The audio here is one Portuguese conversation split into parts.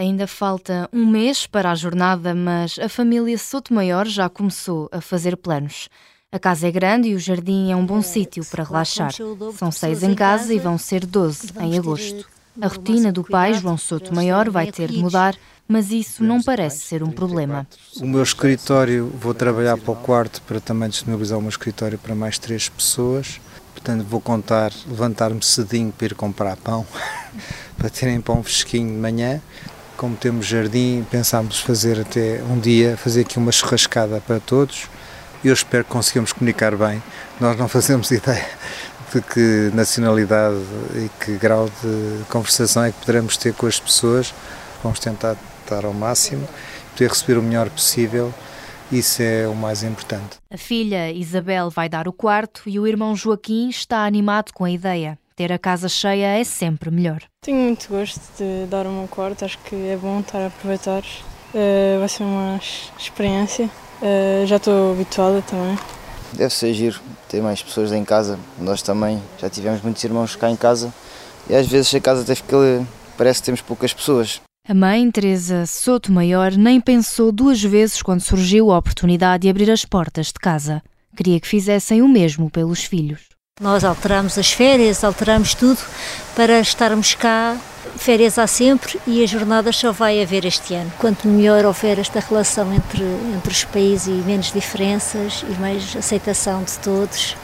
Ainda falta um mês para a jornada, mas a família Sotomayor já começou a fazer planos. A casa é grande e o jardim é um bom é, sítio para relaxar. São seis em casa e vão ser doze em agosto. A rotina do pai, João Soto Maior, vai ter de mudar, mas isso não parece ser um problema. O meu escritório, vou trabalhar para o quarto para também disponibilizar o meu escritório para mais três pessoas. Portanto, vou contar, levantar-me cedinho para ir comprar pão, para terem pão fresquinho de manhã. Como temos jardim, pensámos fazer até um dia, fazer aqui uma churrascada para todos eu espero que consigamos comunicar bem. Nós não fazemos ideia de que nacionalidade e que grau de conversação é que poderemos ter com as pessoas. Vamos tentar estar ao máximo, poder receber o melhor possível. Isso é o mais importante. A filha Isabel vai dar o quarto e o irmão Joaquim está animado com a ideia. Ter a casa cheia é sempre melhor. Tenho muito gosto de dar o meu quarto, acho que é bom estar a aproveitar. Uh, vai ser uma experiência. Uh, já estou habituada também. Deve ser giro ter mais pessoas em casa. Nós também já tivemos muitos irmãos cá em casa e às vezes a casa até fica, parece que temos poucas pessoas. A mãe, Teresa Soto Maior, nem pensou duas vezes quando surgiu a oportunidade de abrir as portas de casa. Queria que fizessem o mesmo pelos filhos. Nós alteramos as férias, alteramos tudo para estarmos cá. Férias há sempre e as jornadas só vai haver este ano. Quanto melhor houver esta relação entre, entre os países e menos diferenças e mais aceitação de todos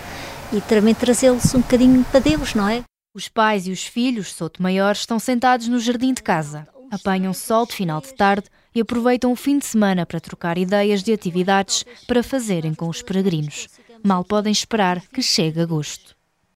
e também trazê-los um bocadinho para Deus, não é? Os pais e os filhos, Soto Maior, estão sentados no jardim de casa. Apanham sol de final de tarde e aproveitam o fim de semana para trocar ideias de atividades para fazerem com os peregrinos. Mal podem esperar que chegue agosto.